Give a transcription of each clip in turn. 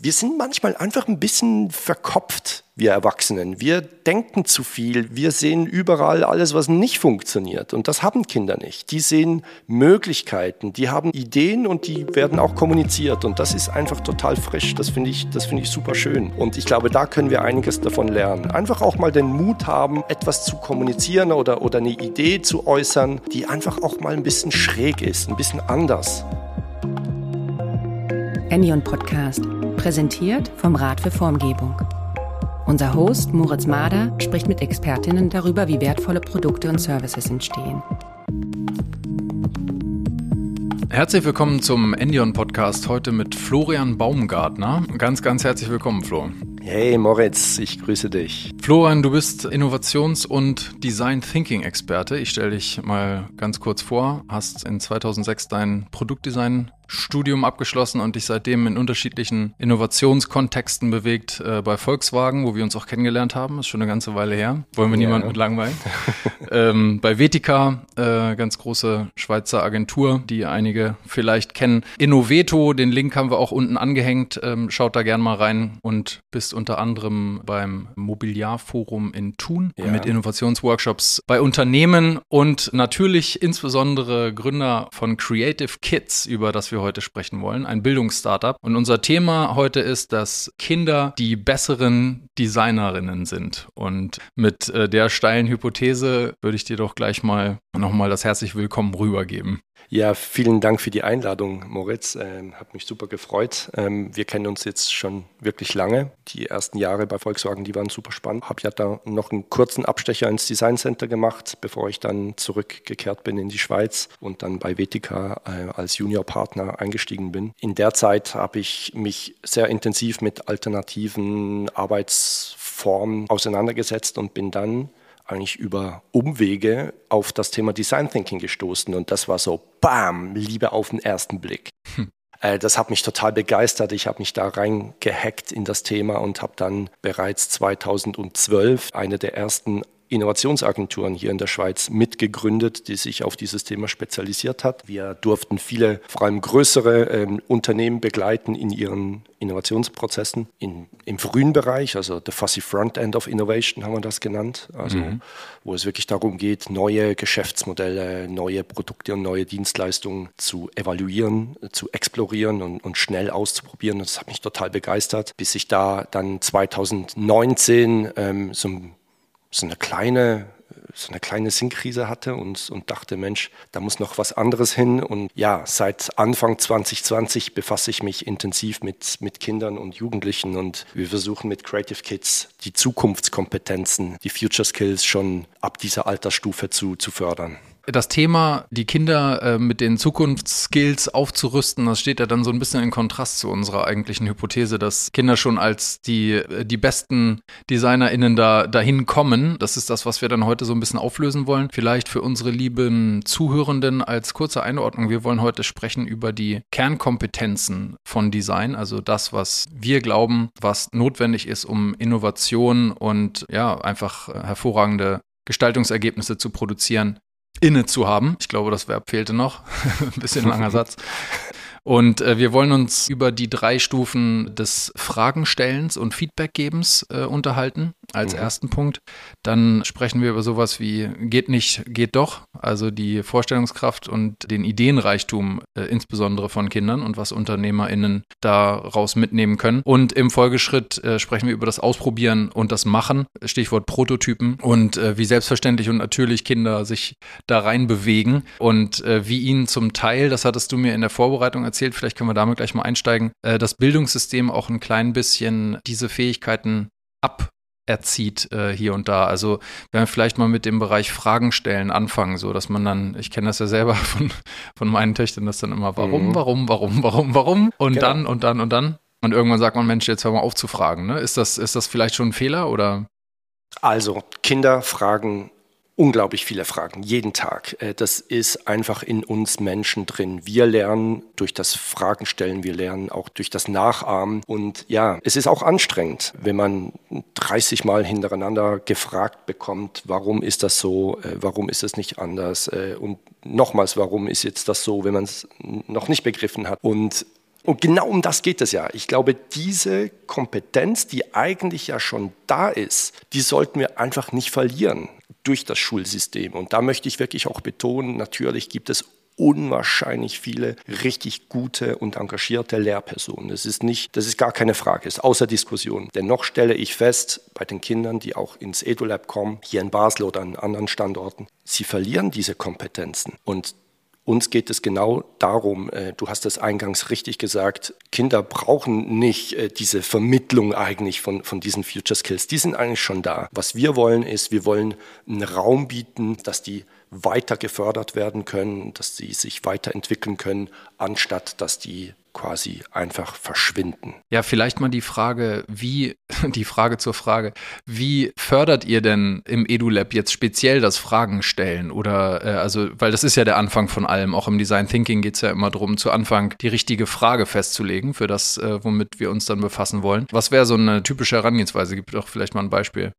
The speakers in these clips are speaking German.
Wir sind manchmal einfach ein bisschen verkopft, wir Erwachsenen. Wir denken zu viel, wir sehen überall alles, was nicht funktioniert. Und das haben Kinder nicht. Die sehen Möglichkeiten, die haben Ideen und die werden auch kommuniziert. Und das ist einfach total frisch. Das finde ich, das ich super schön. Und ich glaube, da können wir einiges davon lernen. Einfach auch mal den Mut haben, etwas zu kommunizieren oder, oder eine Idee zu äußern, die einfach auch mal ein bisschen schräg ist, ein bisschen anders. Enion Podcast, präsentiert vom Rat für Formgebung. Unser Host Moritz Mader spricht mit Expertinnen darüber, wie wertvolle Produkte und Services entstehen. Herzlich willkommen zum Endion Podcast, heute mit Florian Baumgartner. Ganz, ganz herzlich willkommen, Flo. Hey Moritz, ich grüße dich. Florian, du bist Innovations- und Design Thinking Experte. Ich stelle dich mal ganz kurz vor. Hast in 2006 dein Produktdesign Studium abgeschlossen und dich seitdem in unterschiedlichen Innovationskontexten bewegt äh, bei Volkswagen, wo wir uns auch kennengelernt haben. Ist schon eine ganze Weile her. Wollen wir ja. niemanden mit langweilen. ähm, bei Vetica, äh, ganz große Schweizer Agentur, die einige vielleicht kennen. Innoveto, den Link haben wir auch unten angehängt. Ähm, schaut da gern mal rein und bist unter anderem beim Mobiliarforum in Thun ja. mit Innovationsworkshops bei Unternehmen und natürlich insbesondere Gründer von Creative Kids, über das wir wir heute sprechen wollen, ein Bildungsstartup. Und unser Thema heute ist, dass Kinder die besseren Designerinnen sind. Und mit äh, der steilen Hypothese würde ich dir doch gleich mal nochmal das herzlich willkommen rübergeben. Ja, vielen Dank für die Einladung, Moritz. Ähm, hat mich super gefreut. Ähm, wir kennen uns jetzt schon wirklich lange. Die ersten Jahre bei Volkswagen, die waren super spannend. Habe ja da noch einen kurzen Abstecher ins Design Center gemacht, bevor ich dann zurückgekehrt bin in die Schweiz und dann bei Vetica äh, als Juniorpartner eingestiegen bin. In der Zeit habe ich mich sehr intensiv mit alternativen Arbeitsformen auseinandergesetzt und bin dann eigentlich über Umwege auf das Thema Design Thinking gestoßen und das war so, bam, Liebe auf den ersten Blick. Hm. Äh, das hat mich total begeistert. Ich habe mich da reingehackt in das Thema und habe dann bereits 2012 eine der ersten Innovationsagenturen hier in der Schweiz mitgegründet, die sich auf dieses Thema spezialisiert hat. Wir durften viele, vor allem größere ähm, Unternehmen begleiten in ihren Innovationsprozessen in, im frühen Bereich, also the fussy front end of innovation haben wir das genannt, also mhm. wo es wirklich darum geht, neue Geschäftsmodelle, neue Produkte und neue Dienstleistungen zu evaluieren, zu explorieren und, und schnell auszuprobieren. Das hat mich total begeistert, bis ich da dann 2019 ähm, so ein so eine kleine so eine kleine Sinnkrise hatte und, und dachte, Mensch, da muss noch was anderes hin. Und ja, seit Anfang 2020 befasse ich mich intensiv mit, mit Kindern und Jugendlichen und wir versuchen mit Creative Kids die Zukunftskompetenzen, die Future Skills schon ab dieser Altersstufe zu, zu fördern das Thema, die Kinder äh, mit den Zukunftsskills aufzurüsten, das steht ja dann so ein bisschen in Kontrast zu unserer eigentlichen Hypothese, dass Kinder schon als die, äh, die besten DesignerInnen da, dahin kommen. Das ist das, was wir dann heute so ein bisschen auflösen wollen. Vielleicht für unsere lieben Zuhörenden als kurze Einordnung. Wir wollen heute sprechen über die Kernkompetenzen von Design, also das, was wir glauben, was notwendig ist, um Innovation und ja, einfach äh, hervorragende Gestaltungsergebnisse zu produzieren, inne zu haben. Ich glaube, das Verb fehlte noch. Ein bisschen langer Satz. Und äh, wir wollen uns über die drei Stufen des Fragenstellens und Feedbackgebens äh, unterhalten als mhm. ersten Punkt. Dann sprechen wir über sowas wie geht nicht, geht doch, also die Vorstellungskraft und den Ideenreichtum äh, insbesondere von Kindern und was UnternehmerInnen daraus mitnehmen können. Und im Folgeschritt äh, sprechen wir über das Ausprobieren und das Machen, Stichwort Prototypen und äh, wie selbstverständlich und natürlich Kinder sich da rein bewegen und äh, wie ihnen zum Teil, das hattest du mir in der Vorbereitung erzählt, vielleicht können wir damit gleich mal einsteigen, äh, das Bildungssystem auch ein klein bisschen diese Fähigkeiten ab erzieht äh, hier und da. Also wenn wir vielleicht mal mit dem Bereich Fragen stellen anfangen, so dass man dann, ich kenne das ja selber von, von meinen Töchtern, das dann immer warum, mhm. warum, warum, warum, warum und genau. dann und dann und dann. Und irgendwann sagt man, Mensch, jetzt hör mal auf zu fragen. Ne? Ist, das, ist das vielleicht schon ein Fehler oder? Also, Kinder fragen unglaublich viele Fragen, jeden Tag. Äh, das ist einfach in uns Menschen drin. Wir lernen durch das Fragen stellen, wir lernen auch durch das Nachahmen. Und ja, es ist auch anstrengend, wenn man 30 Mal hintereinander gefragt bekommt, warum ist das so, äh, warum ist es nicht anders äh, und nochmals, warum ist jetzt das so, wenn man es noch nicht begriffen hat. Und Und genau um das geht es ja. Ich glaube, diese Kompetenz, die eigentlich ja schon da ist, die sollten wir einfach nicht verlieren durch das Schulsystem. Und da möchte ich wirklich auch betonen, natürlich gibt es unwahrscheinlich viele richtig gute und engagierte Lehrpersonen. Das ist nicht, das ist gar keine Frage, ist außer Diskussion. Dennoch stelle ich fest, bei den Kindern, die auch ins EduLab kommen, hier in Basel oder an anderen Standorten, sie verlieren diese Kompetenzen. Und uns geht es genau darum, äh, du hast es eingangs richtig gesagt, Kinder brauchen nicht äh, diese Vermittlung eigentlich von, von diesen Future Skills. Die sind eigentlich schon da. Was wir wollen ist, wir wollen einen Raum bieten, dass die weiter gefördert werden können, dass sie sich weiterentwickeln können, anstatt dass die quasi einfach verschwinden. Ja, vielleicht mal die Frage, wie, die Frage zur Frage, wie fördert ihr denn im EduLab jetzt speziell das Fragen stellen? Oder, äh, also, weil das ist ja der Anfang von allem. Auch im Design Thinking geht es ja immer darum, zu Anfang die richtige Frage festzulegen für das, äh, womit wir uns dann befassen wollen. Was wäre so eine typische Herangehensweise? Gibt doch vielleicht mal ein Beispiel.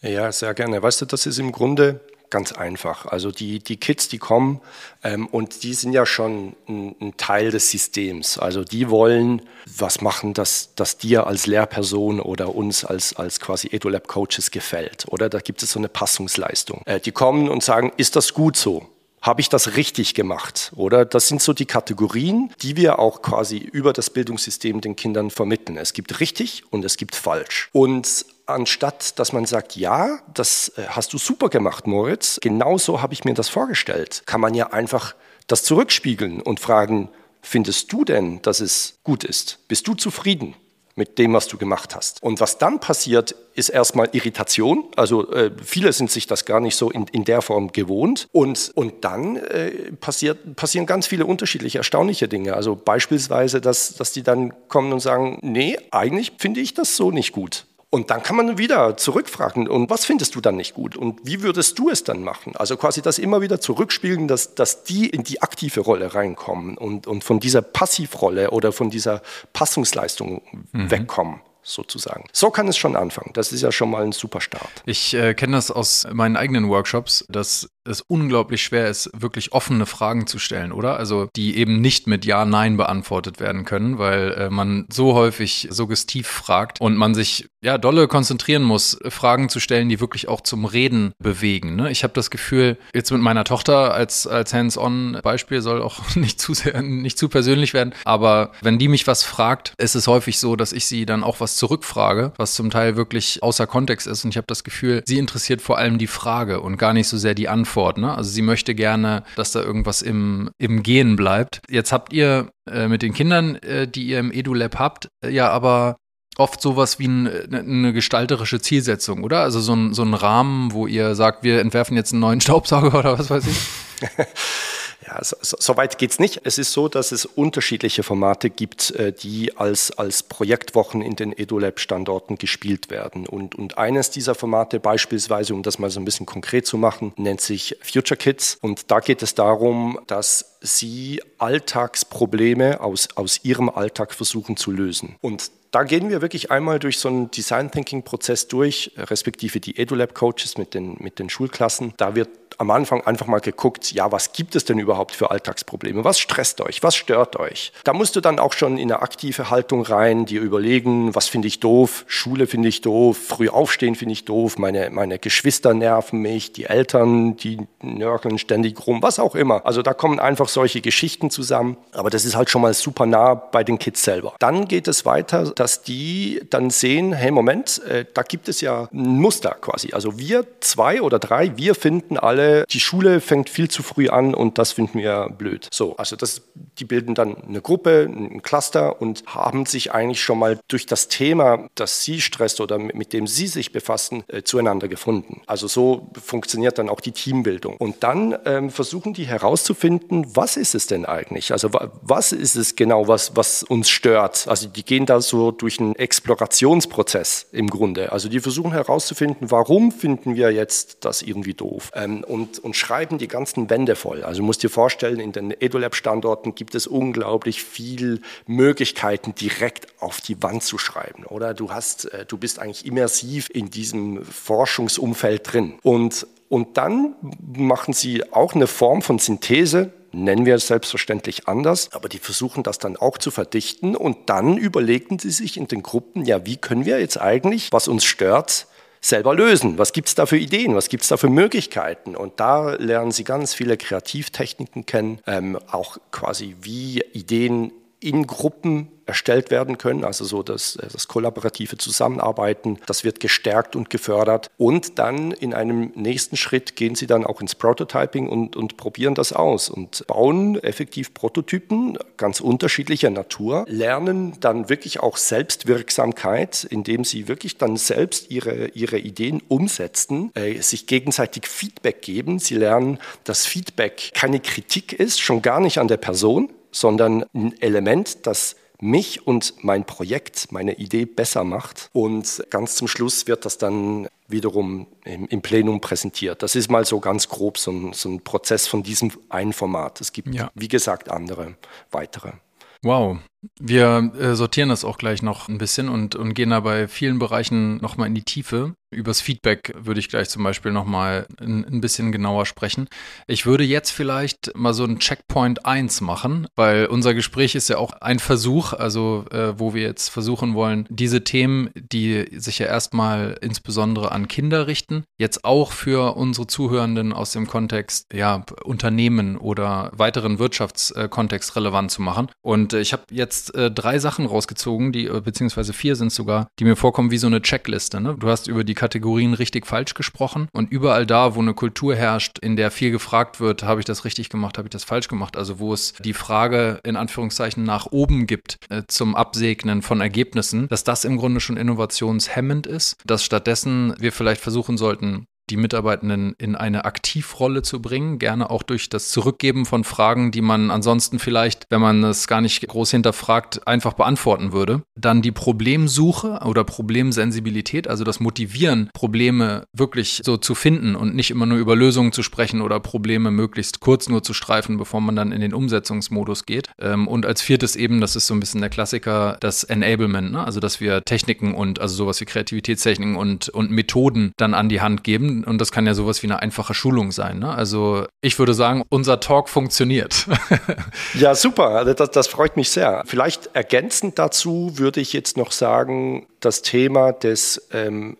Ja, sehr gerne. Weißt du, das ist im Grunde Ganz einfach. Also die, die Kids, die kommen ähm, und die sind ja schon ein, ein, Teil des Systems. Also die wollen was machen, das, das dir als Lehrperson oder uns als, als quasi EduLab-Coaches gefällt. Oder da gibt es so eine Passungsleistung. Äh, die kommen und sagen, ist das gut so? Habe ich das richtig gemacht? Oder das sind so die Kategorien, die wir auch quasi über das Bildungssystem den Kindern vermitteln. Es gibt richtig und es gibt falsch. Und anstatt dass man sagt, ja, das äh, hast du super gemacht, Moritz, genauso habe ich mir das vorgestellt, kann man ja einfach das zurückspiegeln und fragen, findest du denn, dass es gut ist? Bist du zufrieden? mit dem, was du gemacht hast. Und was dann passiert, ist erstmal Irritation. Also äh, viele sind sich das gar nicht so in, in der Form gewohnt. Und, und dann äh, passiert, passieren ganz viele unterschiedliche, erstaunliche Dinge. Also beispielsweise, dass, dass die dann kommen und sagen, nee, eigentlich finde ich das so nicht gut. Und dann kann man wieder zurückfragen, und was findest du dann nicht gut? Und wie würdest du es dann machen? Also quasi das immer wieder zurückspielen, dass, dass die in die aktive Rolle reinkommen und, und von dieser Passivrolle oder von dieser Passungsleistung mhm. wegkommen sozusagen. So kann es schon anfangen. Das ist ja schon mal ein super Start. Ich äh, kenne das aus meinen eigenen Workshops, dass es unglaublich schwer ist, wirklich offene Fragen zu stellen, oder? Also die eben nicht mit Ja, Nein beantwortet werden können, weil äh, man so häufig suggestiv fragt und man sich ja dolle konzentrieren muss, Fragen zu stellen, die wirklich auch zum Reden bewegen. Ne? Ich habe das Gefühl, jetzt mit meiner Tochter als, als Hands-on-Beispiel soll auch nicht zu sehr, nicht zu persönlich werden, aber wenn die mich was fragt, ist es häufig so, dass ich sie dann auch was zurückfrage, was zum Teil wirklich außer Kontext ist und ich habe das Gefühl, sie interessiert vor allem die Frage und gar nicht so sehr die Antwort. Antwort. Ne? Also sie möchte gerne, dass da irgendwas im, im Gehen bleibt. Jetzt habt ihr äh, mit den Kindern, äh, die ihr im EduLab habt, äh, ja aber oft sowas wie ein, ne, eine gestalterische Zielsetzung, oder? Also so ein, so ein Rahmen, wo ihr sagt, wir entwerfen jetzt einen neuen Staubsauger oder was weiß ich? Ja, so, so weit geht es nicht. Es ist so, dass es unterschiedliche Formate gibt, äh, die als, als Projektwochen in den EduLab-Standorten gespielt werden. Und, und eines dieser Formate beispielsweise, um das mal so ein bisschen konkret zu machen, nennt sich Future Kids. Und da geht es darum, dass sie Alltagsprobleme aus, aus ihrem Alltag versuchen zu lösen. Und da gehen wir wirklich einmal durch so einen Design Thinking Prozess durch, respektive die EduLab Coaches mit den, mit den Schulklassen. Da wird am Anfang einfach mal geguckt, ja, was gibt es denn überhaupt für Alltagsprobleme? Was stresst euch? Was stört euch? Da musst du dann auch schon in eine aktive Haltung rein, dir überlegen, was finde ich doof? Schule finde ich doof, früh aufstehen finde ich doof, meine, meine Geschwister nerven mich, die Eltern, die nörgeln ständig rum, was auch immer. Also da kommen einfach solche Geschichten zusammen. Aber das ist halt schon mal super nah bei den Kids selber. Dann geht es weiter, dass die dann sehen, hey, Moment, äh, da gibt es ja ein Muster quasi. Also wir zwei oder drei, wir finden alle, die Schule fängt viel zu früh an und das finden wir blöd. So, also das, die bilden dann eine Gruppe, ein Cluster und haben sich eigentlich schon mal durch das Thema, das sie stresst oder mit dem sie sich befassen, äh, zueinander gefunden. Also so funktioniert dann auch die Teambildung. Und dann ähm, versuchen die herauszufinden, was ist es denn eigentlich? Also was ist es genau, was, was uns stört? Also die gehen da so durch einen Explorationsprozess im Grunde. Also die versuchen herauszufinden, warum finden wir jetzt das irgendwie doof? Ähm, und und, und schreiben die ganzen Wände voll. Also du musst dir vorstellen, in den EduLab-Standorten gibt es unglaublich viele Möglichkeiten, direkt auf die Wand zu schreiben. Oder du hast, äh, du bist eigentlich immersiv in diesem Forschungsumfeld drin. Und, und dann machen sie auch eine Form von Synthese, nennen wir es selbstverständlich anders, aber die versuchen das dann auch zu verdichten und dann überlegen sie sich in den Gruppen, ja, wie können wir jetzt eigentlich, was uns stört, selber lösen. Was gibt es da für Ideen? Was gibt es da für Möglichkeiten? Und da lernen Sie ganz viele Kreativtechniken kennen, ähm, auch quasi wie Ideen in Gruppen erstellt werden können, also so das, äh, das kollaborative Zusammenarbeiten, das wird gestärkt und gefördert. Und dann in einem nächsten Schritt gehen sie dann auch ins Prototyping und, und probieren das aus und bauen effektiv Prototypen ganz unterschiedlicher Natur, lernen dann wirklich auch Selbstwirksamkeit, indem sie wirklich dann selbst ihre, ihre Ideen umsetzen, äh, sich gegenseitig Feedback geben. Sie lernen, dass Feedback keine Kritik ist, schon gar nicht an der Person, sondern ein Element, das mich und mein Projekt, meine Idee besser macht. Und ganz zum Schluss wird das dann wiederum im, im Plenum präsentiert. Das ist mal so ganz grob so ein, so ein Prozess von diesem einen Format. Es gibt, ja. wie gesagt, andere, weitere. Wow, wir äh, sortieren das auch gleich noch ein bisschen und, und gehen da bei vielen Bereichen nochmal in die Tiefe. Übers Feedback würde ich gleich zum Beispiel nochmal ein, bisschen genauer sprechen. Ich würde jetzt vielleicht mal so einen Checkpoint 1 machen, weil unser Gespräch ist ja auch ein Versuch, also äh, wo wir jetzt versuchen wollen, diese Themen, die sich ja erstmal insbesondere an Kinder richten, jetzt auch für unsere Zuhörenden aus dem Kontext ja, Unternehmen oder weiteren Wirtschaftskontext relevant zu machen. Und äh, ich habe jetzt äh, drei Sachen rausgezogen, die, äh, beziehungsweise vier sind sogar, die mir vorkommen wie so eine Checkliste. Ne? Du hast über die Kategorien richtig falsch gesprochen. Und überall da, wo eine Kultur herrscht, in der viel gefragt wird, habe ich das richtig gemacht, habe ich das falsch gemacht, also wo es die Frage in Anführungszeichen nach oben gibt äh, zum Absegnen von Ergebnissen, dass das im Grunde schon innovationshemmend ist, dass stattdessen wir vielleicht versuchen sollten, die Mitarbeitenden in eine Aktivrolle zu bringen, gerne auch durch das Zurückgeben von Fragen, die man ansonsten vielleicht, wenn man es gar nicht groß hinterfragt, einfach beantworten würde. Dann die Problemsuche oder Problemsensibilität, also das Motivieren, Probleme wirklich so zu finden und nicht immer nur über Lösungen zu sprechen oder Probleme möglichst kurz nur zu streifen, bevor man dann in den Umsetzungsmodus geht. Ähm, und als viertes eben, das ist so ein bisschen der Klassiker, das Enablement, ne? also dass wir Techniken und also sowas wie Kreativitätstechniken und, und Methoden dann an die Hand geben, und das kann ja sowas wie eine einfache Schulung sein. Ne? Also ich würde sagen, unser Talk funktioniert. ja, super. Also das, das freut mich sehr. Vielleicht ergänzend dazu würde ich jetzt noch sagen, das Thema des ähm,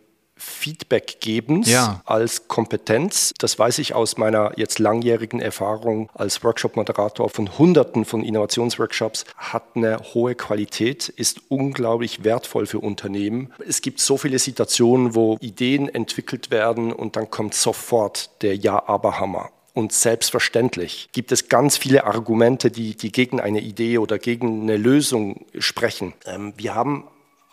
Feedback-Gebens ja. als Kompetenz. Das weiß ich aus meiner jetzt langjährigen Erfahrung als Workshop-Moderator von Hunderten von Innovationsworkshops, hat eine hohe Qualität, ist unglaublich wertvoll für Unternehmen. Es gibt so viele Situationen, wo Ideen entwickelt werden und dann kommt sofort der Ja-Aber-Hammer. Und selbstverständlich gibt es ganz viele Argumente, die, die gegen eine Idee oder gegen eine Lösung sprechen. Ähm, wir haben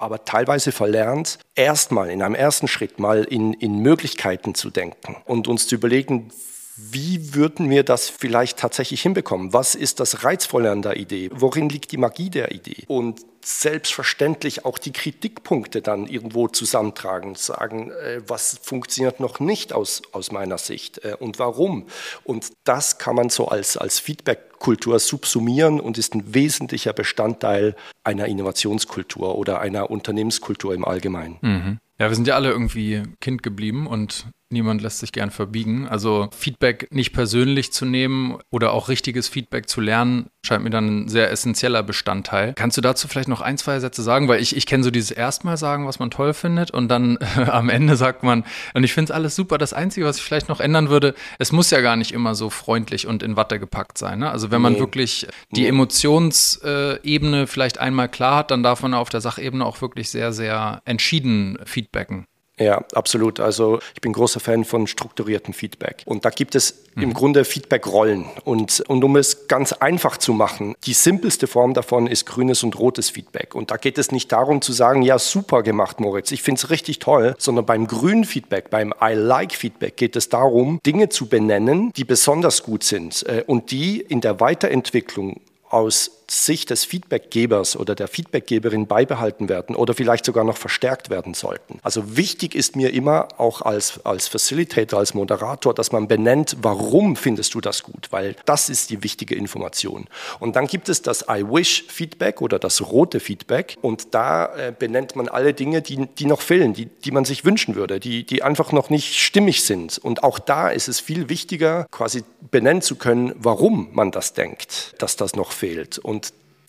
aber teilweise verlernt, erstmal in einem ersten Schritt mal in, in Möglichkeiten zu denken und uns zu überlegen, wie würden wir das vielleicht tatsächlich hinbekommen? Was ist das Reizvolle an der Idee? Worin liegt die Magie der Idee? Und selbstverständlich auch die Kritikpunkte dann irgendwo zusammentragen, sagen, äh, was funktioniert noch nicht aus, aus meiner Sicht äh, und warum. Und das kann man so als, als Feedback-Kultur subsumieren und ist ein wesentlicher Bestandteil einer Innovationskultur oder einer Unternehmenskultur im Allgemeinen. Mhm. Ja, wir sind ja alle irgendwie Kind geblieben und Niemand lässt sich gern verbiegen. Also Feedback nicht persönlich zu nehmen oder auch richtiges Feedback zu lernen, scheint mir dann ein sehr essentieller Bestandteil. Kannst du dazu vielleicht noch ein, zwei Sätze sagen? Weil ich, ich kenne so dieses erstmal sagen, was man toll findet und dann äh, am Ende sagt man, und ich finde es alles super. Das Einzige, was ich vielleicht noch ändern würde, es muss ja gar nicht immer so freundlich und in Watte gepackt sein. Ne? Also wenn man nee. wirklich die nee. Emotionsebene vielleicht einmal klar hat, dann darf man auf der Sachebene auch wirklich sehr, sehr entschieden feedbacken. Ja, absolut. Also ich bin großer Fan von strukturiertem Feedback. Und da gibt es mhm. im Grunde Feedback-Rollen. Und, und um es ganz einfach zu machen, die simpelste Form davon ist grünes und rotes Feedback. Und da geht es nicht darum zu sagen, ja, super gemacht, Moritz, ich finde es richtig toll, sondern beim grünen Feedback, beim I like Feedback geht es darum, Dinge zu benennen, die besonders gut sind äh, und die in der Weiterentwicklung aus Sicht des Feedbackgebers oder der Feedbackgeberin beibehalten werden oder vielleicht sogar noch verstärkt werden sollten. Also wichtig ist mir immer auch als, als Facilitator, als Moderator, dass man benennt, warum findest du das gut, weil das ist die wichtige Information. Und dann gibt es das I wish Feedback oder das rote Feedback und da äh, benennt man alle Dinge, die, die noch fehlen, die, die man sich wünschen würde, die, die einfach noch nicht stimmig sind. Und auch da ist es viel wichtiger, quasi benennen zu können, warum man das denkt, dass das noch fehlt. Und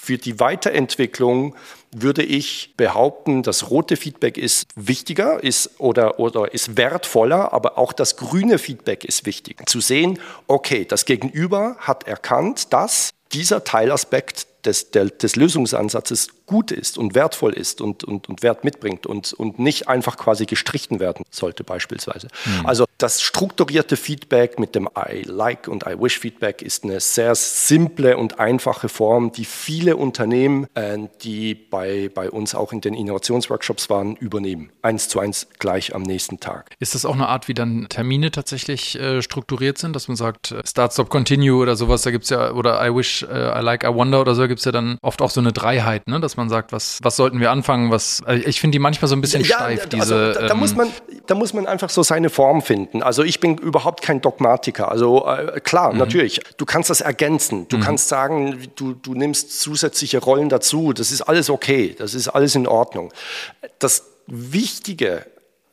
für die Weiterentwicklung würde ich behaupten, das rote Feedback ist wichtiger ist oder, oder ist wertvoller, aber auch das grüne Feedback ist wichtig. Zu sehen, okay, das Gegenüber hat erkannt, dass dieser Teilaspekt des, der, des Lösungsansatzes gut ist und wertvoll ist und, und, und Wert mitbringt und, und nicht einfach quasi gestrichen werden sollte beispielsweise. Mhm. Also das strukturierte Feedback mit dem I like und I wish Feedback ist eine sehr simple und einfache Form, die viele Unternehmen, äh, die bei, bei uns auch in den Innovationsworkshops waren, übernehmen. Eins zu eins gleich am nächsten Tag. Ist das auch eine Art, wie dann Termine tatsächlich äh, strukturiert sind, dass man sagt, äh, Start, Stop, Continue oder sowas, da gibt es ja, oder I wish, uh, I like, I wonder oder so, gibt es ja dann oft auch so eine Dreiheit, ne? dass man sagt, was, was sollten wir anfangen, was, also ich finde die manchmal so ein bisschen ja, steif, also diese. Da, da ähm, muss man, da muss man einfach so seine Form finden. Also ich bin überhaupt kein Dogmatiker. Also äh, klar, mhm. natürlich, du kannst das ergänzen. Du mhm. kannst sagen, du, du nimmst zusätzliche Rollen dazu. Das ist alles okay. Das ist alles in Ordnung. Das Wichtige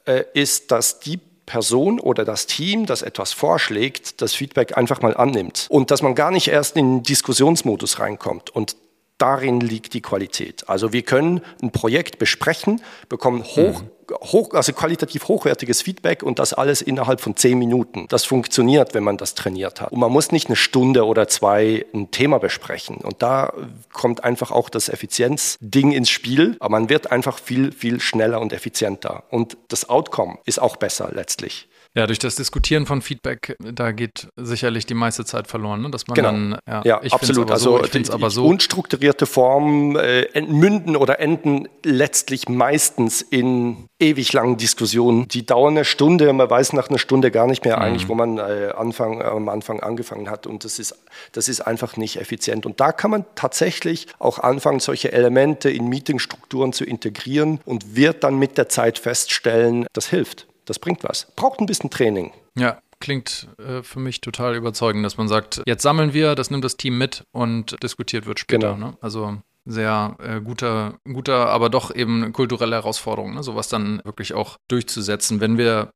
äh, ist, dass die Person oder das Team, das etwas vorschlägt, das Feedback einfach mal annimmt und dass man gar nicht erst in den Diskussionsmodus reinkommt. Und darin liegt die Qualität. Also wir können ein Projekt besprechen, bekommen hoch, mhm. hoch, also qualitativ hochwertiges Feedback und das alles innerhalb von zehn Minuten. Das funktioniert, wenn man das trainiert hat. Und man muss nicht eine Stunde oder zwei ein Thema besprechen. Und da kommt einfach auch das Effizienzding ins Spiel. Aber man wird einfach viel, viel schneller und effizienter. Und das Outcome ist auch besser letztlich. Ja, durch das Diskutieren von Feedback, da geht sicherlich die meiste Zeit verloren, ne? dass man genau. dann, ja, ja absolut. Also so, die, die so. unstrukturierte Form äh, münden oder enden letztlich meistens in ewig langen Diskussionen. Die dauern eine Stunde, man weiß nach einer Stunde gar nicht mehr mhm. eigentlich, wo man äh, Anfang, äh, am Anfang angefangen hat und das ist, das ist einfach nicht effizient. Und da kann man tatsächlich auch anfangen, solche Elemente in Meetingstrukturen zu integrieren und wird dann mit der Zeit feststellen, das hilft. Das bringt was. Braucht ein bisschen Training. Ja, klingt äh, für mich total überzeugend, dass man sagt, jetzt sammeln wir, das nimmt das Team mit und diskutiert wird später. Genau. Ne? Also sehr äh, guter, guter, aber doch eben kulturelle Herausforderung, ne? sowas dann wirklich auch durchzusetzen. Wenn wir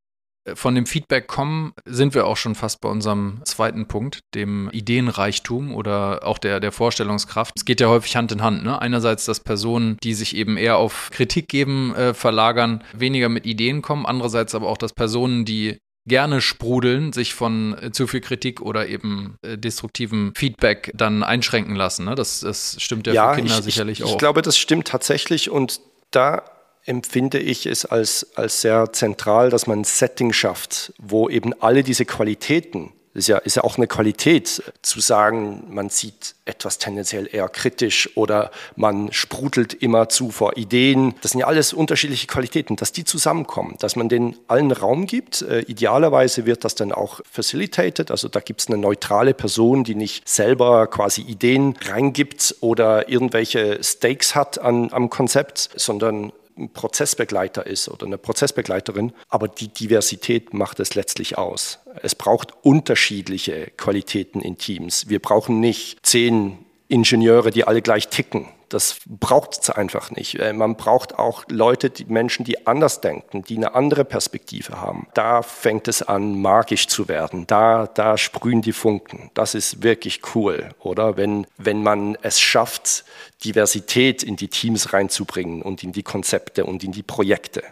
von dem Feedback kommen, sind wir auch schon fast bei unserem zweiten Punkt, dem Ideenreichtum oder auch der, der Vorstellungskraft. Es geht ja häufig Hand in Hand. Ne? Einerseits, dass Personen, die sich eben eher auf Kritik geben, äh, verlagern, weniger mit Ideen kommen. Andererseits aber auch, dass Personen, die gerne sprudeln, sich von äh, zu viel Kritik oder eben äh, destruktivem Feedback dann einschränken lassen. Ne? Das, das stimmt ja, ja für Kinder ich, sicherlich ich, auch. Ich glaube, das stimmt tatsächlich und da empfinde ich es als, als sehr zentral, dass man ein Setting schafft, wo eben alle diese Qualitäten, das ist ja, ist ja auch eine Qualität, zu sagen, man sieht etwas tendenziell eher kritisch oder man sprudelt immer zu vor Ideen. Das sind ja alles unterschiedliche Qualitäten, dass die zusammenkommen, dass man den allen Raum gibt. Äh, idealerweise wird das dann auch facilitated, also da gibt es eine neutrale Person, die nicht selber quasi Ideen reingibt oder irgendwelche Stakes hat an, am Konzept, sondern ein Prozessbegleiter ist oder eine Prozessbegleiterin, aber die Diversität macht es letztlich aus. Es braucht unterschiedliche Qualitäten in Teams. Wir brauchen nicht zehn Ingenieure, die alle gleich ticken. Das braucht es einfach nicht. Äh, man braucht auch Leute, die Menschen, die anders denken, die eine andere Perspektive haben. Da fängt es an, magisch zu werden. Da, da sprühen die Funken. Das ist wirklich cool, oder? Wenn, wenn man es schafft, Diversität in die Teams reinzubringen und in die Konzepte und in die Projekte.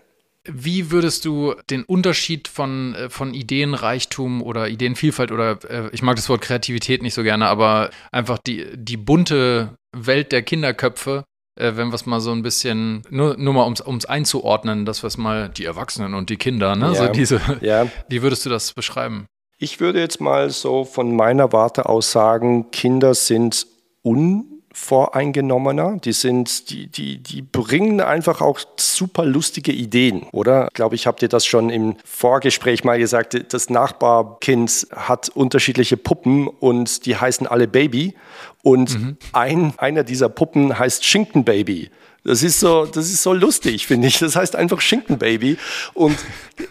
Wie würdest du den Unterschied von, äh, von Ideenreichtum oder Ideenvielfalt oder äh, ich mag das Wort Kreativität nicht so gerne, aber einfach die, die bunte Welt der Kinderköpfe, äh, wenn wir es mal so ein bisschen, nur, nur mal ums, ums einzuordnen, dass wir es mal die Erwachsenen und die Kinder, ne? Ja, so diese, ja. wie würdest du das beschreiben? Ich würde jetzt mal so von meiner Warte aus sagen, Kinder sind un unvoreingenommener. Die sind, die, die, die bringen einfach auch super lustige Ideen, oder? Ich glaube, ich habe dir das schon im Vorgespräch mal gesagt. Das Nachbarkind hat unterschiedliche Puppen und die heißen alle Baby. Und mhm. ein, einer dieser Puppen heißt Schinkenbaby. Das ist so, das ist so lustig, finde ich. Das heißt einfach Schinkenbaby. Und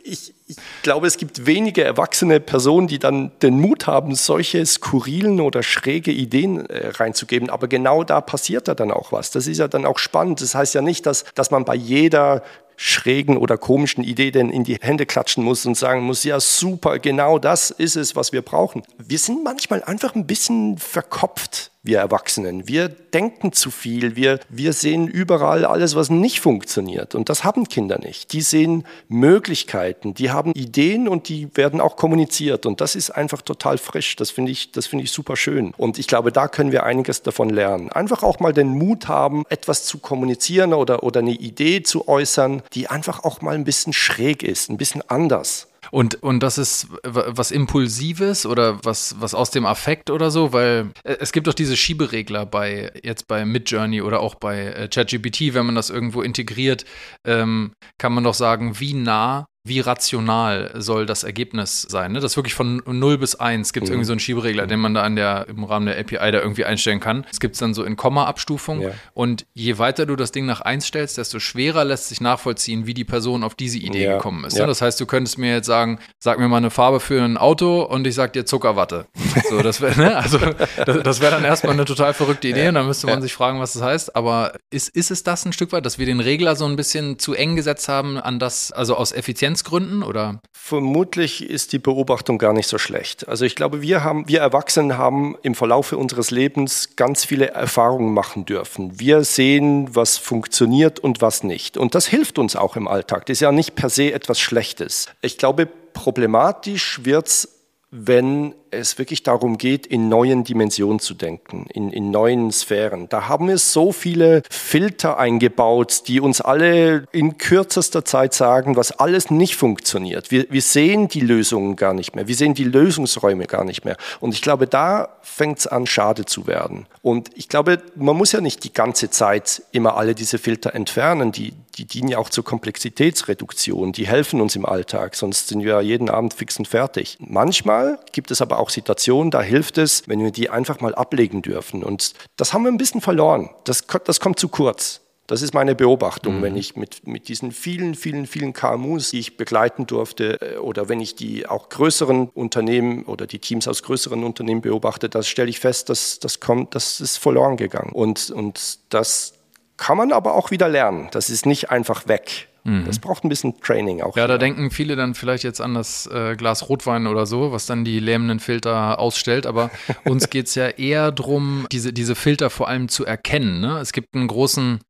ich, ich glaube, es gibt wenige erwachsene Personen, die dann den Mut haben, solche skurrilen oder schräge Ideen äh, reinzugeben. Aber genau da passiert da dann auch was. Das ist ja dann auch spannend. Das heißt ja nicht, dass, dass man bei jeder schrägen oder komischen Idee denn in die Hände klatschen muss und sagen muss, ja super, genau das ist es, was wir brauchen. Wir sind manchmal einfach ein bisschen verkopft wir Erwachsenen. Wir denken zu viel, wir, wir sehen überall alles, was nicht funktioniert. Und das haben Kinder nicht. Die sehen Möglichkeiten, die haben Ideen und die werden auch kommuniziert. Und das ist einfach total frisch. Das finde ich, das finde ich super schön. Und ich glaube, da können wir einiges davon lernen. Einfach auch mal den Mut haben, etwas zu kommunizieren oder, oder eine Idee zu äußern, die einfach auch mal ein bisschen schräg ist, ein bisschen anders. Und, und das ist was Impulsives oder was, was aus dem Affekt oder so, weil äh, es gibt doch diese Schieberegler bei jetzt bei Midjourney oder auch bei äh, ChatGPT, wenn man das irgendwo integriert, ähm, kann man doch sagen, wie nah wie rational soll das Ergebnis sein. Ne? Das ist wirklich von 0 bis 1 gibt es mhm. irgendwie so einen Schieberegler, den man da an der, im Rahmen der API da irgendwie einstellen kann. Es gibt es dann so in Komma-Abstufung. Ja. Und je weiter du das Ding nach 1 stellst, desto schwerer lässt sich nachvollziehen, wie die Person auf diese Idee ja. gekommen ist. Ne? Ja. Das heißt, du könntest mir jetzt sagen, sag mir mal eine Farbe für ein Auto und ich sag dir Zuckerwatte. So, das wäre, ne? Also das, das wäre dann erstmal eine total verrückte Idee und dann müsste man sich fragen, was das heißt. Aber ist, ist es das ein Stück weit, dass wir den Regler so ein bisschen zu eng gesetzt haben an das, also aus Effizienz Effizienzgründen oder? Vermutlich ist die Beobachtung gar nicht so schlecht. Also ich glaube, wir haben, wir Erwachsenen haben im Verlaufe unseres Lebens ganz viele Erfahrungen machen dürfen. Wir sehen, was funktioniert und was nicht. Und das hilft uns auch im Alltag. Das ist ja nicht per se etwas Schlechtes. Ich glaube, problematisch wird es, wenn es wirklich darum geht, in neuen Dimensionen zu denken, in, in neuen Sphären. Da haben wir so viele Filter eingebaut, die uns alle in kürzester Zeit sagen, was alles nicht funktioniert. Wir, wir sehen die Lösungen gar nicht mehr. Wir sehen die Lösungsräume gar nicht mehr. Und ich glaube, da fängt es an, schade zu werden. Und ich glaube, man muss ja nicht die ganze Zeit immer alle diese Filter entfernen. Die, die dienen ja auch zur Komplexitätsreduktion. Die helfen uns im Alltag, sonst sind wir ja jeden Abend fix und fertig. Manchmal gibt es aber auch auch Situationen, da hilft es, wenn wir die einfach mal ablegen dürfen. Und das haben wir ein bisschen verloren. Das, das kommt zu kurz. Das ist meine Beobachtung, mhm. wenn ich mit, mit diesen vielen, vielen, vielen KMUs, die ich begleiten durfte, äh, oder wenn ich die auch größeren Unternehmen oder die Teams aus größeren Unternehmen beobachte, das stelle ich fest, dass das kommt, das ist verloren gegangen. Und, und das kann man aber auch wieder lernen. Das ist nicht einfach weg. Mhm. Das braucht ein bisschen Training auch. Ja, da denken viele dann vielleicht jetzt an das äh, Glas Rotwein oder so, was dann die lähmenden Filter ausstellt. Aber uns geht es ja eher darum, diese, diese Filter vor allem zu erkennen. Ne? Es gibt einen großen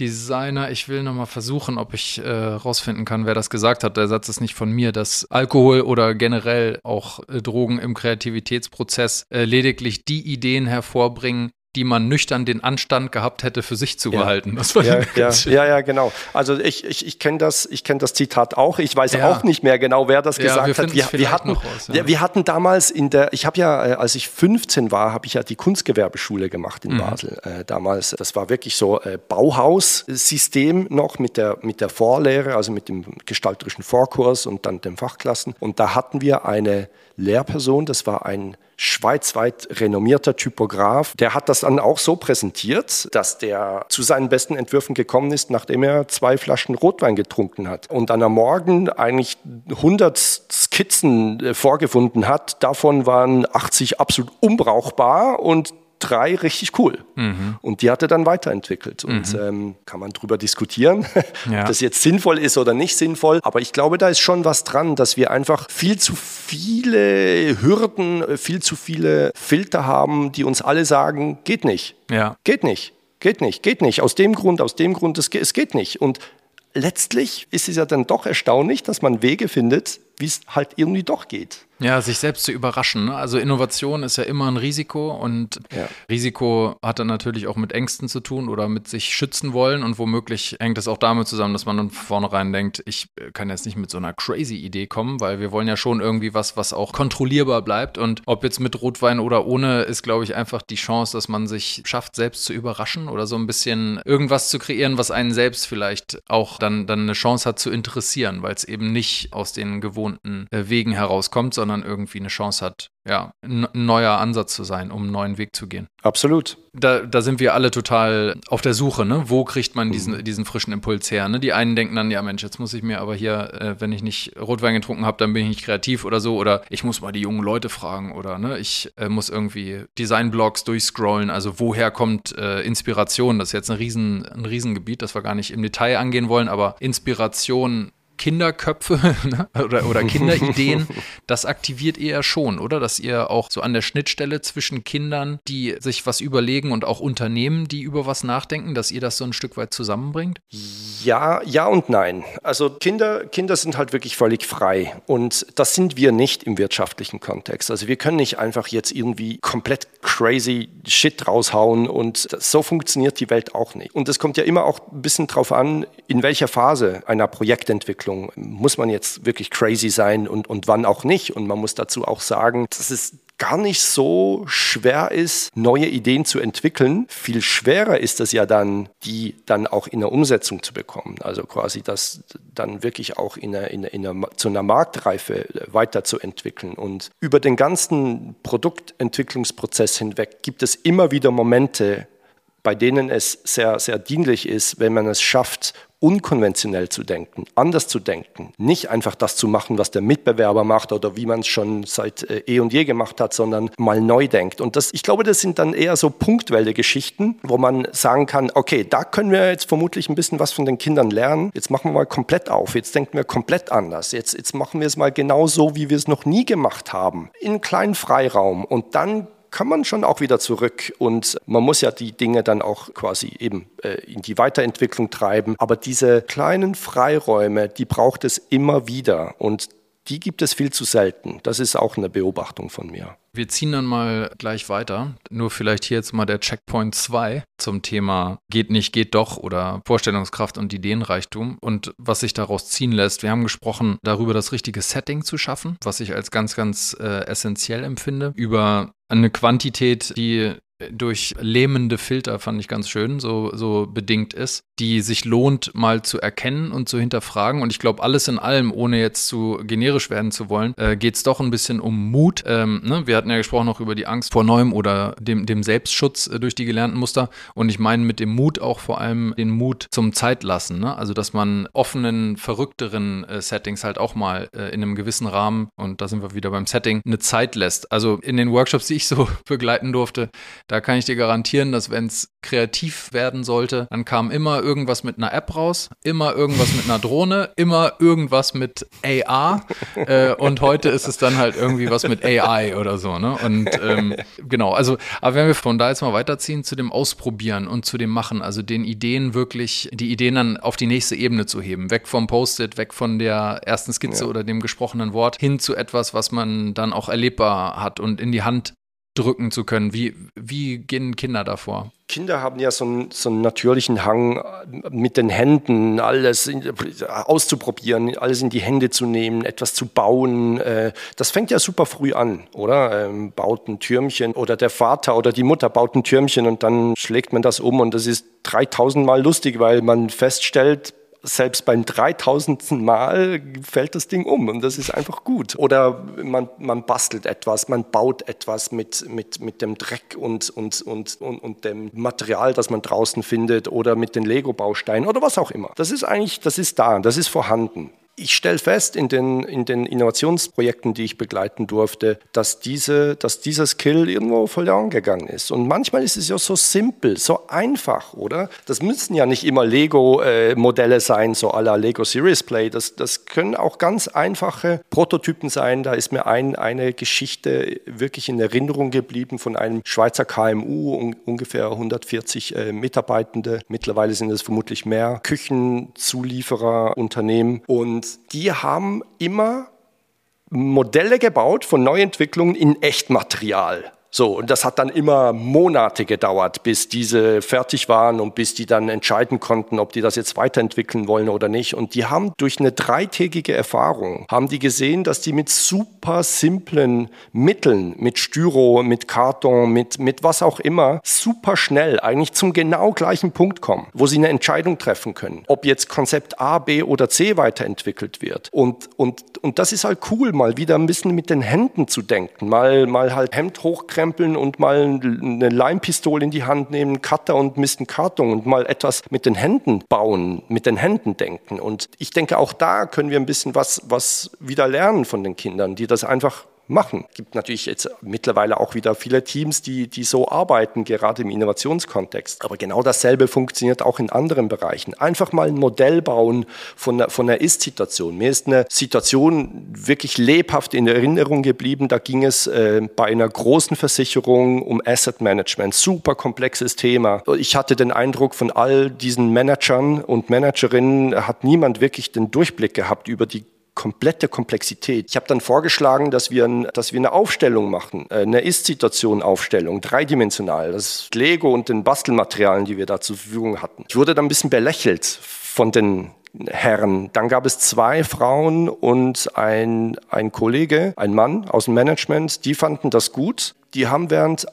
Designer, ich will nochmal versuchen, ob ich äh, rausfinden kann, wer das gesagt hat. Der Satz ist nicht von mir, dass Alkohol oder generell auch äh, Drogen im Kreativitätsprozess äh, lediglich die Ideen hervorbringen, die man nüchtern den Anstand gehabt hätte, für sich zu behalten. Das war ja, ja, ja, ja, genau. Also ich, ich, ich kenne das, ich kenne das Zitat auch. Ich weiß ja. auch nicht mehr genau, wer das gesagt wir hat. Wir, wir hatten, raus, wir hatten damals in der, ich habe ja, äh, als ich 15 war, habe ich ja die Kunstgewerbeschule gemacht in mhm. Basel. Äh, damals, das war wirklich so äh, Bauhaussystem noch mit der, mit der Vorlehre, also mit dem gestalterischen Vorkurs und dann den Fachklassen. Und da hatten wir eine Lehrperson, das war ein schweizweit renommierter Typograf. Der hat das dann auch so präsentiert, dass der zu seinen besten Entwürfen gekommen ist, nachdem er zwei Flaschen Rotwein getrunken hat. Und dann am Morgen eigentlich 100 Skizzen äh, vorgefunden hat. Davon waren 80 absolut unbrauchbar und drei richtig cool. Mhm. Und die hat er dann weiterentwickelt. Und mhm. ähm, kann man drüber diskutieren, ja. ob das jetzt sinnvoll ist oder nicht sinnvoll. Aber ich glaube, da ist schon was dran, dass wir einfach viel zu viele Hürden, viel zu viele Filter haben, die uns alle sagen, geht nicht. Ja. Geht nicht. Geht nicht, geht nicht. Aus dem Grund, aus dem Grund, es, es geht nicht. Und letztlich ist es ja dann doch erstaunlich, dass man Wege findet, wie es halt irgendwie doch geht. Ja, sich selbst zu überraschen. Ne? Also Innovation ist ja immer ein Risiko und ja. Risiko hat dann natürlich auch mit Ängsten zu tun oder mit sich schützen wollen und womöglich hängt es auch damit zusammen, dass man von vornherein denkt, ich kann jetzt nicht mit so einer crazy Idee kommen, weil wir wollen ja schon irgendwie was, was auch kontrollierbar bleibt und ob jetzt mit Rotwein oder ohne, ist glaube ich einfach die Chance, dass man sich schafft, selbst zu überraschen oder so ein bisschen irgendwas zu kreieren, was einen selbst vielleicht auch dann, dann eine Chance hat zu interessieren, weil es eben nicht aus den gewohnten äh, Wegen herauskommt, sondern irgendwie eine Chance hat, ja, ein neuer Ansatz zu sein, um einen neuen Weg zu gehen. Absolut. Da, da sind wir alle total auf der Suche, ne? Wo kriegt man diesen, mhm. diesen frischen Impuls her? Ne? Die einen denken dann, ja Mensch, jetzt muss ich mir aber hier, äh, wenn ich nicht Rotwein getrunken habe, dann bin ich nicht kreativ oder so. Oder ich muss mal die jungen Leute fragen oder ne, ich äh, muss irgendwie Designblogs durchscrollen. Also woher kommt äh, Inspiration? Das ist jetzt ein, Riesen, ein Riesengebiet, das wir gar nicht im Detail angehen wollen, aber Inspiration Kinderköpfe ne? oder, oder Kinderideen, das aktiviert ihr ja schon, oder? Dass ihr auch so an der Schnittstelle zwischen Kindern, die sich was überlegen und auch Unternehmen, die über was nachdenken, dass ihr das so ein Stück weit zusammenbringt? Ja, ja und nein. Also Kinder, Kinder sind halt wirklich völlig frei und das sind wir nicht im wirtschaftlichen Kontext. Also wir können nicht einfach jetzt irgendwie komplett crazy Shit raushauen und so funktioniert die Welt auch nicht. Und es kommt ja immer auch ein bisschen drauf an, in welcher Phase einer Projektentwicklung Entwicklung muss man jetzt wirklich crazy sein und, und wann auch nicht. Und man muss dazu auch sagen, dass es gar nicht so schwer ist, neue Ideen zu entwickeln. Viel schwerer ist es ja dann, die dann auch in der Umsetzung zu bekommen. Also quasi das dann wirklich auch in einer, in einer, in einer, zu einer Marktreife weiterzuentwickeln. Und über den ganzen Produktentwicklungsprozess hinweg gibt es immer wieder Momente, bei denen es sehr, sehr dienlich ist, wenn man es schafft, unkonventionell zu denken, anders zu denken, nicht einfach das zu machen, was der Mitbewerber macht oder wie man es schon seit äh, eh und je gemacht hat, sondern mal neu denkt. Und das, ich glaube, das sind dann eher so punktuelle Geschichten, wo man sagen kann, okay, da können wir jetzt vermutlich ein bisschen was von den Kindern lernen. Jetzt machen wir mal komplett auf. Jetzt denken wir komplett anders. Jetzt, jetzt machen wir es mal genau so, wie wir es noch nie gemacht haben. In kleinen Freiraum. Und dann kann man schon auch wieder zurück und man muss ja die Dinge dann auch quasi eben äh, in die Weiterentwicklung treiben. Aber diese kleinen Freiräume, die braucht es immer wieder und die gibt es viel zu selten. Das ist auch eine Beobachtung von mir. Wir ziehen dann mal gleich weiter. Nur vielleicht hier jetzt mal der Checkpoint 2 zum Thema geht nicht, geht doch oder Vorstellungskraft und Ideenreichtum und was sich daraus ziehen lässt. Wir haben gesprochen darüber, das richtige Setting zu schaffen, was ich als ganz, ganz äh, essentiell empfinde. Über eine Quantität, die durch lähmende Filter, fand ich ganz schön, so, so bedingt ist, die sich lohnt, mal zu erkennen und zu hinterfragen. Und ich glaube, alles in allem, ohne jetzt zu generisch werden zu wollen, äh, geht es doch ein bisschen um Mut. Ähm, ne? Wir hatten ja gesprochen noch über die Angst vor Neuem oder dem, dem Selbstschutz äh, durch die gelernten Muster. Und ich meine mit dem Mut auch vor allem den Mut zum Zeitlassen. Ne? Also, dass man offenen, verrückteren äh, Settings halt auch mal äh, in einem gewissen Rahmen, und da sind wir wieder beim Setting, eine Zeit lässt. Also in den Workshops, die ich so begleiten durfte, da kann ich dir garantieren, dass wenn es kreativ werden sollte, dann kam immer irgendwas mit einer App raus, immer irgendwas mit einer Drohne, immer irgendwas mit AR äh, und heute ist es dann halt irgendwie was mit AI oder so. Ne? Und ähm, genau, also, aber wenn wir von da jetzt mal weiterziehen zu dem Ausprobieren und zu dem Machen, also den Ideen wirklich, die Ideen dann auf die nächste Ebene zu heben, weg vom Post-it, weg von der ersten Skizze ja. oder dem gesprochenen Wort, hin zu etwas, was man dann auch erlebbar hat und in die Hand drücken zu können. Wie, wie gehen Kinder davor? Kinder haben ja so einen, so einen natürlichen Hang, mit den Händen alles in, auszuprobieren, alles in die Hände zu nehmen, etwas zu bauen. Äh, das fängt ja super früh an, oder? Ähm, baut ein Türmchen oder der Vater oder die Mutter baut ein Türmchen und dann schlägt man das um und das ist 3000 Mal lustig, weil man feststellt, selbst beim 3000. Mal fällt das Ding um und das ist einfach gut. Oder man, man bastelt etwas, man baut etwas mit, mit, mit dem Dreck und, und, und, und, und dem Material, das man draußen findet oder mit den Lego-Bausteinen oder was auch immer. Das ist eigentlich, das ist da, das ist vorhanden ich stelle fest in den, in den Innovationsprojekten, die ich begleiten durfte, dass, diese, dass dieser Skill irgendwo verloren gegangen ist. Und manchmal ist es ja so simpel, so einfach, oder? Das müssen ja nicht immer Lego-Modelle sein, so à la Lego Series Play. Das, das können auch ganz einfache Prototypen sein. Da ist mir ein, eine Geschichte wirklich in Erinnerung geblieben von einem Schweizer KMU, un, ungefähr 140 äh, Mitarbeitende. Mittlerweile sind es vermutlich mehr Küchenzulieferer, Unternehmen. Die haben immer Modelle gebaut von Neuentwicklungen in Echtmaterial. So, und das hat dann immer Monate gedauert, bis diese fertig waren und bis die dann entscheiden konnten, ob die das jetzt weiterentwickeln wollen oder nicht. Und die haben durch eine dreitägige Erfahrung, haben die gesehen, dass die mit super simplen Mitteln, mit Styro, mit Karton, mit, mit was auch immer, super schnell eigentlich zum genau gleichen Punkt kommen, wo sie eine Entscheidung treffen können, ob jetzt Konzept A, B oder C weiterentwickelt wird. Und, und, und das ist halt cool, mal wieder ein bisschen mit den Händen zu denken, mal, mal halt Hemd hochkrempeln und mal eine Leimpistole in die Hand nehmen, Cutter und Misten Karton und mal etwas mit den Händen bauen, mit den Händen denken. Und ich denke, auch da können wir ein bisschen was, was wieder lernen von den Kindern, die das einfach machen. Es gibt natürlich jetzt mittlerweile auch wieder viele Teams, die, die so arbeiten, gerade im Innovationskontext. Aber genau dasselbe funktioniert auch in anderen Bereichen. Einfach mal ein Modell bauen von einer, von einer Ist-Situation. Mir ist eine Situation wirklich lebhaft in Erinnerung geblieben. Da ging es äh, bei einer großen Versicherung um Asset Management. Super komplexes Thema. Ich hatte den Eindruck, von all diesen Managern und Managerinnen hat niemand wirklich den Durchblick gehabt über die komplette Komplexität. Ich habe dann vorgeschlagen, dass wir, dass wir eine Aufstellung machen, äh, eine Ist-Situation-Aufstellung, dreidimensional, das Lego und den Bastelmaterialien, die wir da zur Verfügung hatten. Ich wurde dann ein bisschen belächelt von den Herren. Dann gab es zwei Frauen und ein, ein Kollege, ein Mann aus dem Management, die fanden das gut. Die haben während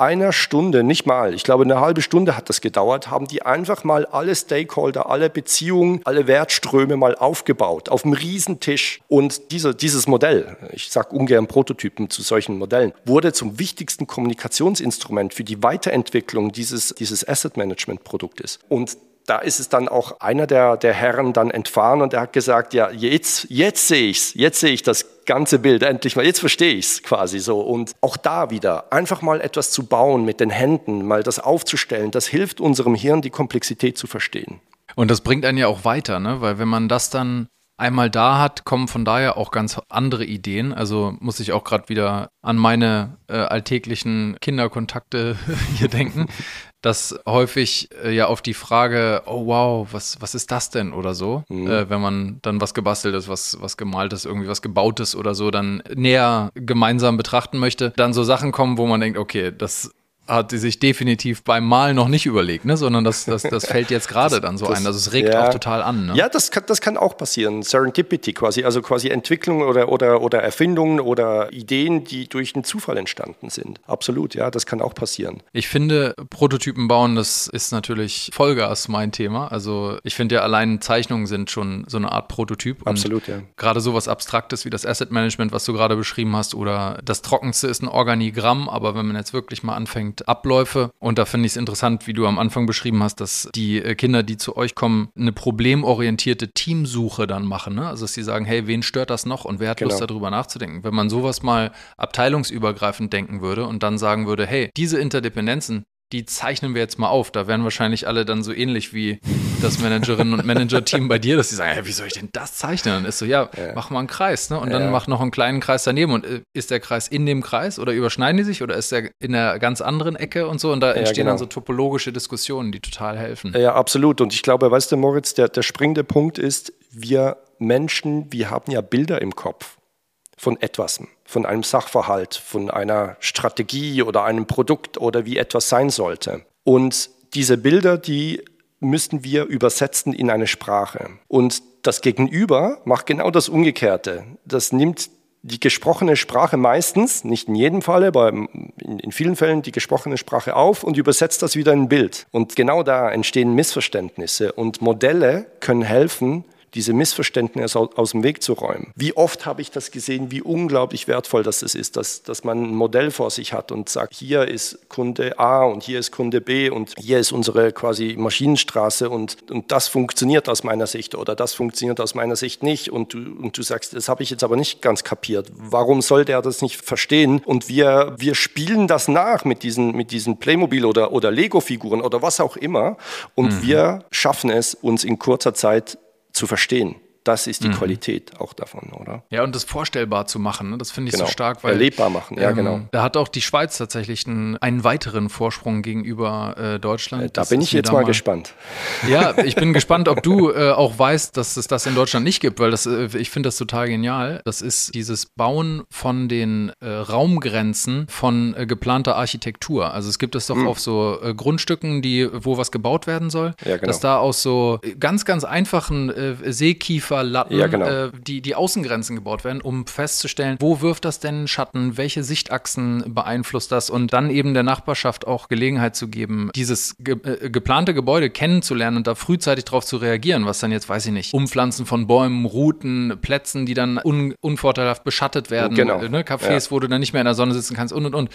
einer Stunde, nicht mal, ich glaube eine halbe Stunde hat das gedauert, haben die einfach mal alle Stakeholder, alle Beziehungen, alle Wertströme mal aufgebaut auf einem Riesentisch. Und diese, dieses Modell, ich sage ungern Prototypen zu solchen Modellen, wurde zum wichtigsten Kommunikationsinstrument für die Weiterentwicklung dieses, dieses Asset Management Produktes. Und da ist es dann auch einer der, der Herren dann entfahren und er hat gesagt, ja, jetzt, jetzt sehe ich's, jetzt sehe ich das ganze Bild endlich mal, jetzt verstehe ich es quasi so. Und auch da wieder, einfach mal etwas zu bauen mit den Händen, mal das aufzustellen, das hilft unserem Hirn, die Komplexität zu verstehen. Und das bringt einen ja auch weiter, ne? weil wenn man das dann einmal da hat, kommen von daher auch ganz andere Ideen. Also muss ich auch gerade wieder an meine äh, alltäglichen Kinderkontakte hier denken, dass häufig äh, ja auf die Frage, oh wow, was, was ist das denn oder so, mhm. äh, wenn man dann was gebastelt ist, was, was gemalt ist, irgendwie was gebautes oder so, dann näher gemeinsam betrachten möchte, dann so Sachen kommen, wo man denkt, okay, das hat sie sich definitiv beim Malen noch nicht überlegt, ne? sondern das, das, das fällt jetzt gerade dann so das, ein. Also es regt ja. auch total an. Ne? Ja, das kann, das kann auch passieren. Serendipity quasi, also quasi Entwicklungen oder, oder, oder Erfindungen oder Ideen, die durch einen Zufall entstanden sind. Absolut, ja, das kann auch passieren. Ich finde, Prototypen bauen, das ist natürlich Vollgas mein Thema. Also ich finde ja allein Zeichnungen sind schon so eine Art Prototyp. Absolut, ja. Gerade sowas Abstraktes wie das Asset Management, was du gerade beschrieben hast, oder das Trockenste ist ein Organigramm, aber wenn man jetzt wirklich mal anfängt, Abläufe. Und da finde ich es interessant, wie du am Anfang beschrieben hast, dass die äh, Kinder, die zu euch kommen, eine problemorientierte Teamsuche dann machen. Ne? Also dass sie sagen, hey, wen stört das noch und wer hat genau. Lust darüber nachzudenken? Wenn man sowas mal abteilungsübergreifend denken würde und dann sagen würde, hey, diese Interdependenzen, die zeichnen wir jetzt mal auf. Da wären wahrscheinlich alle dann so ähnlich wie das Managerinnen und Manager-Team bei dir, dass sie sagen, hey, wie soll ich denn das zeichnen? Dann ist so, ja, ja. mach mal einen Kreis, ne? Und dann mach noch einen kleinen Kreis daneben. Und äh, ist der Kreis in dem Kreis oder überschneiden die sich oder ist der in einer ganz anderen Ecke und so? Und da entstehen genau. dann so topologische Diskussionen, die total helfen. Ja, absolut. Und ich glaube, weißt du, Moritz, der, der springende Punkt ist, wir Menschen, wir haben ja Bilder im Kopf von etwas, von einem Sachverhalt, von einer Strategie oder einem Produkt oder wie etwas sein sollte. Und diese Bilder, die müssten wir übersetzen in eine Sprache. Und das Gegenüber macht genau das Umgekehrte. Das nimmt die gesprochene Sprache meistens, nicht in jedem Falle, aber in, in, vielen Fällen die gesprochene Sprache auf und übersetzt das wieder in ein Bild. Und genau da entstehen Missverständnisse und Modelle können helfen, diese Missverständnisse aus dem Weg zu räumen. Wie oft habe ich das gesehen, wie unglaublich wertvoll das ist, dass, dass man ein Modell vor sich hat und sagt, hier ist Kunde A und hier ist Kunde B und hier ist unsere quasi Maschinenstraße und, und das funktioniert aus meiner Sicht oder das funktioniert aus meiner Sicht nicht und du, und du sagst, das habe ich jetzt aber nicht ganz kapiert. Warum soll der das nicht verstehen? Und wir, wir spielen das nach mit diesen, mit diesen Playmobil oder, oder Lego-Figuren oder was auch immer und mhm. wir schaffen es, uns in kurzer Zeit zu verstehen. Das ist die mhm. Qualität auch davon, oder? Ja, und das vorstellbar zu machen, ne? das finde ich genau. so stark. Weil, Erlebbar machen, ja, ähm, genau. Da hat auch die Schweiz tatsächlich einen, einen weiteren Vorsprung gegenüber äh, Deutschland. Äh, da das bin ich jetzt mal, mal gespannt. Ja, ich bin gespannt, ob du äh, auch weißt, dass es das in Deutschland nicht gibt, weil das, äh, ich finde das total genial. Das ist dieses Bauen von den äh, Raumgrenzen von äh, geplanter Architektur. Also es gibt es doch mhm. auf so Grundstücken, die, wo was gebaut werden soll, ja, genau. dass da aus so ganz, ganz einfachen Seekieferlatten ja, genau. die, die Außengrenzen gebaut werden, um festzustellen, wo wirft das denn Schatten, welche Sichtachsen beeinflusst das und dann eben der Nachbarschaft auch Gelegenheit zu geben, dieses ge äh, geplante Gebäude kennenzulernen und da frühzeitig darauf zu reagieren, was dann jetzt, weiß ich nicht, Umpflanzen von Bäumen, Routen, Plätzen, die dann un unvorteilhaft beschattet werden, genau. ne? Cafés, ja. wo du dann nicht mehr in der Sonne sitzen kannst und und und.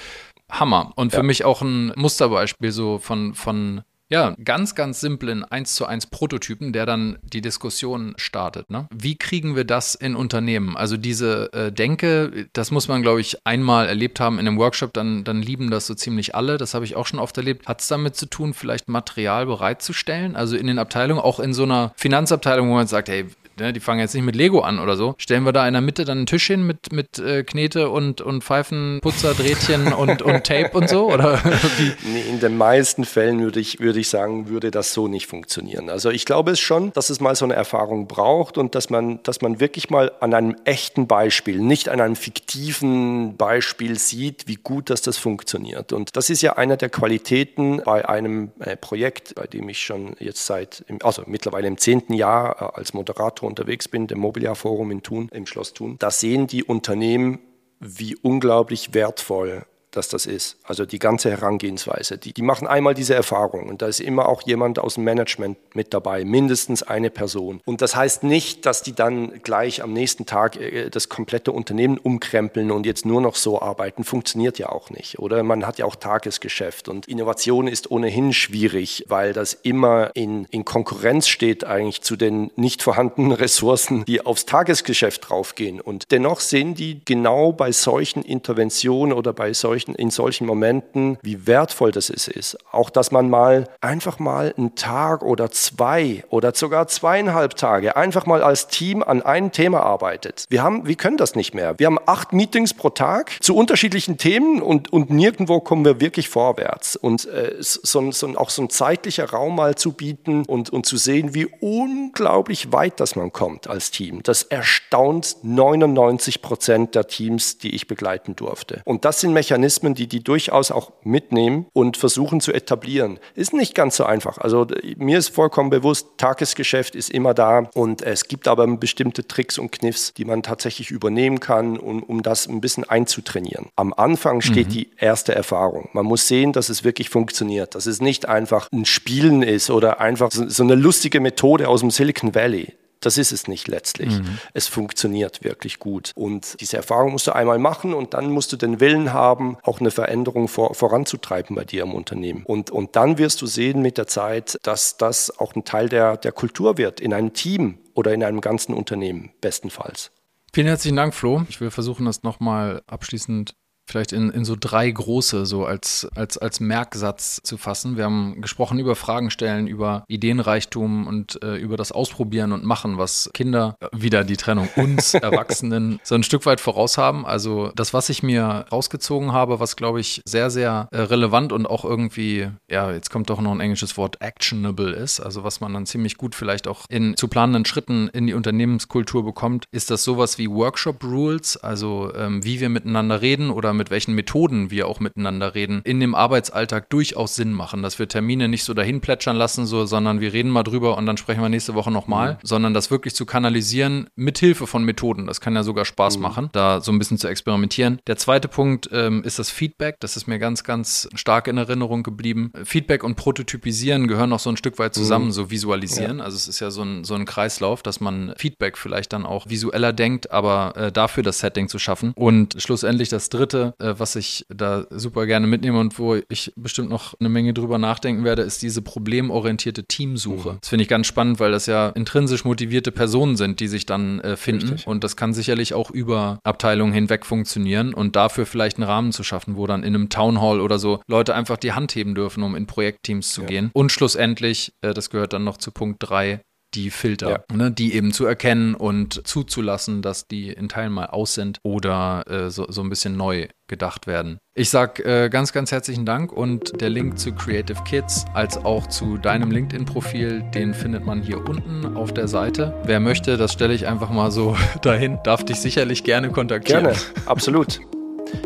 Hammer. Und für ja. mich auch ein Musterbeispiel so von, von ja, ganz, ganz simplen 1 zu 1 Prototypen, der dann die Diskussion startet. Ne? Wie kriegen wir das in Unternehmen? Also diese äh, Denke, das muss man, glaube ich, einmal erlebt haben in einem Workshop, dann, dann lieben das so ziemlich alle. Das habe ich auch schon oft erlebt. Hat es damit zu tun, vielleicht Material bereitzustellen? Also in den Abteilungen, auch in so einer Finanzabteilung, wo man sagt, hey, ne, die fangen jetzt nicht mit Lego an oder so. Stellen wir da in der Mitte dann einen Tisch hin mit, mit äh, Knete und, und Pfeifen, Putzerdrähtchen und, und Tape und so? Oder? In den meisten Fällen würde ich, würde ich sagen, würde das so nicht funktionieren. Also ich glaube es schon, dass es mal so eine Erfahrung braucht und dass man, dass man wirklich mal an einem echten Beispiel, nicht an einem fiktiven Beispiel sieht, wie gut dass das funktioniert. Und das ist ja eine der Qualitäten bei einem äh, Projekt, bei dem ich schon jetzt seit, also mittlerweile im zehnten Jahr äh, als Moderator unterwegs bin, dem Mobiliar Forum in Thun, im Schloss Thun, da sehen die Unternehmen, wie unglaublich wertvoll dass das ist. Also die ganze Herangehensweise. Die, die machen einmal diese Erfahrung und da ist immer auch jemand aus dem Management mit dabei, mindestens eine Person. Und das heißt nicht, dass die dann gleich am nächsten Tag äh, das komplette Unternehmen umkrempeln und jetzt nur noch so arbeiten. Funktioniert ja auch nicht. Oder man hat ja auch Tagesgeschäft und Innovation ist ohnehin schwierig, weil das immer in, in Konkurrenz steht eigentlich zu den nicht vorhandenen Ressourcen, die aufs Tagesgeschäft draufgehen. Und dennoch sehen die genau bei solchen Interventionen oder bei solchen solchen, in solchen Momenten, wie wertvoll das ist. Auch, dass man mal einfach mal einen Tag oder zwei oder sogar zweieinhalb Tage einfach mal als Team an einem Thema arbeitet. Wir haben, wir können das nicht mehr. Wir haben acht Meetings pro Tag zu unterschiedlichen Themen und, und nirgendwo kommen wir wirklich vorwärts. Und äh, so, so, auch so ein zeitlicher Raum mal zu bieten und, und zu sehen, wie unglaublich weit das man kommt als Team. Das erstaunt 99 Prozent der Teams, die ich begleiten durfte. Und das sind Mechanismen, Mechanismen, die die durchaus auch mitnehmen und versuchen zu etablieren. Ist nicht ganz so einfach. Also mir ist vollkommen bewusst, Tagesgeschäft ist immer da und es gibt aber bestimmte Tricks und Kniffs, die man tatsächlich übernehmen kann, um, um das ein bisschen einzutrainieren. Am Anfang steht mhm. die erste Erfahrung. Man muss sehen, dass es wirklich funktioniert, dass es nicht einfach ein Spielen ist oder einfach so, so eine lustige Methode aus dem Silicon Valley. Das ist es nicht letztlich. Mhm. Es funktioniert wirklich gut. Und diese Erfahrung musst du einmal machen und dann musst du den Willen haben, auch eine Veränderung vor, voranzutreiben bei dir im Unternehmen. Und, und dann wirst du sehen mit der Zeit, dass das auch ein Teil der, der Kultur wird, in einem Team oder in einem ganzen Unternehmen, bestenfalls. Vielen herzlichen Dank, Flo. Ich will versuchen, das nochmal abschließend vielleicht in, in so drei große, so als, als, als Merksatz zu fassen. Wir haben gesprochen über Fragen stellen, über Ideenreichtum und äh, über das Ausprobieren und Machen, was Kinder, äh, wieder die Trennung, uns Erwachsenen so ein Stück weit voraus haben. Also das, was ich mir rausgezogen habe, was glaube ich sehr, sehr äh, relevant und auch irgendwie, ja, jetzt kommt doch noch ein englisches Wort, actionable ist, also was man dann ziemlich gut vielleicht auch in zu planenden Schritten in die Unternehmenskultur bekommt, ist das sowas wie Workshop Rules, also ähm, wie wir miteinander reden oder mit welchen Methoden wir auch miteinander reden, in dem Arbeitsalltag durchaus Sinn machen, dass wir Termine nicht so dahin plätschern lassen, so, sondern wir reden mal drüber und dann sprechen wir nächste Woche nochmal, mhm. sondern das wirklich zu kanalisieren mit Hilfe von Methoden. Das kann ja sogar Spaß mhm. machen, da so ein bisschen zu experimentieren. Der zweite Punkt ähm, ist das Feedback. Das ist mir ganz, ganz stark in Erinnerung geblieben. Feedback und Prototypisieren gehören noch so ein Stück weit zusammen, mhm. so visualisieren. Ja. Also es ist ja so ein, so ein Kreislauf, dass man Feedback vielleicht dann auch visueller denkt, aber äh, dafür das Setting zu schaffen. Und schlussendlich das dritte, äh, was ich da super gerne mitnehme und wo ich bestimmt noch eine Menge drüber nachdenken werde, ist diese problemorientierte Teamsuche. Mhm. Das finde ich ganz spannend, weil das ja intrinsisch motivierte Personen sind, die sich dann äh, finden. Richtig. Und das kann sicherlich auch über Abteilungen hinweg funktionieren und dafür vielleicht einen Rahmen zu schaffen, wo dann in einem Town Hall oder so Leute einfach die Hand heben dürfen, um in Projektteams zu ja. gehen. Und schlussendlich, äh, das gehört dann noch zu Punkt 3, die Filter, ja. ne, die eben zu erkennen und zuzulassen, dass die in Teilen mal aus sind oder äh, so, so ein bisschen neu gedacht werden. Ich sage äh, ganz, ganz herzlichen Dank und der Link zu Creative Kids als auch zu deinem LinkedIn-Profil, den findet man hier unten auf der Seite. Wer möchte, das stelle ich einfach mal so dahin, darf dich sicherlich gerne kontaktieren. Gerne, absolut.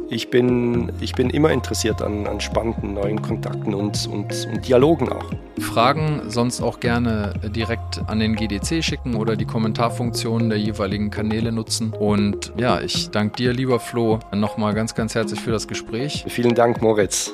Ich bin, ich bin immer interessiert an, an spannenden neuen Kontakten und, und, und Dialogen auch. Fragen sonst auch gerne direkt an den GDC schicken oder die Kommentarfunktion der jeweiligen Kanäle nutzen. Und ja, ich danke dir, lieber Flo, nochmal ganz, ganz herzlich für das Gespräch. Vielen Dank, Moritz.